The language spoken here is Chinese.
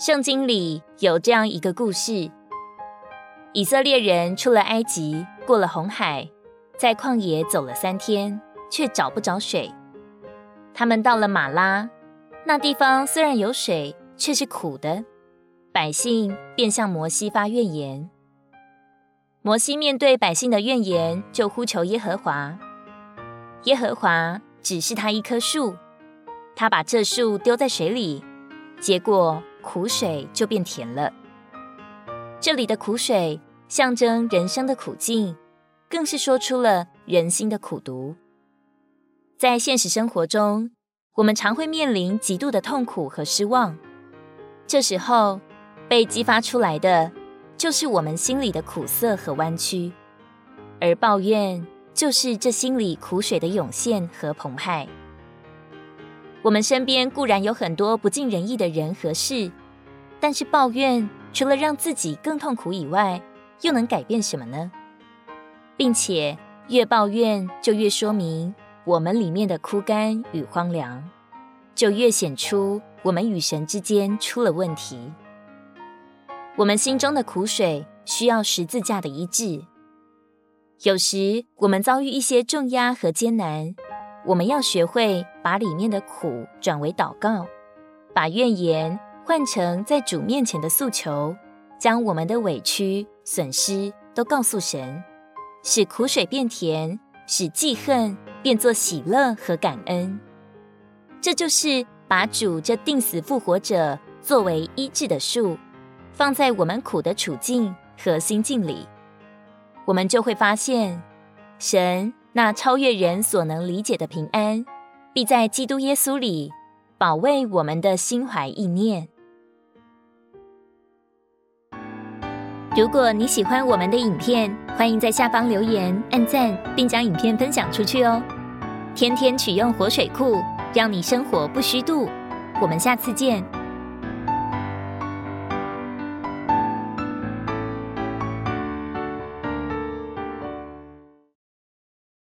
圣经里有这样一个故事：以色列人出了埃及，过了红海，在旷野走了三天，却找不着水。他们到了玛拉，那地方虽然有水，却是苦的。百姓便向摩西发怨言。摩西面对百姓的怨言，就呼求耶和华。耶和华指示他一棵树，他把这树丢在水里，结果。苦水就变甜了。这里的苦水象征人生的苦境，更是说出了人心的苦毒。在现实生活中，我们常会面临极度的痛苦和失望，这时候被激发出来的就是我们心里的苦涩和弯曲，而抱怨就是这心里苦水的涌现和澎湃。我们身边固然有很多不尽人意的人和事，但是抱怨除了让自己更痛苦以外，又能改变什么呢？并且越抱怨，就越说明我们里面的枯干与荒凉，就越显出我们与神之间出了问题。我们心中的苦水需要十字架的医治。有时我们遭遇一些重压和艰难。我们要学会把里面的苦转为祷告，把怨言换成在主面前的诉求，将我们的委屈、损失都告诉神，使苦水变甜，使记恨变作喜乐和感恩。这就是把主这定死复活者作为医治的树，放在我们苦的处境和心境里，我们就会发现神。那超越人所能理解的平安，必在基督耶稣里保卫我们的心怀意念。如果你喜欢我们的影片，欢迎在下方留言、按赞，并将影片分享出去哦。天天取用活水库，让你生活不虚度。我们下次见。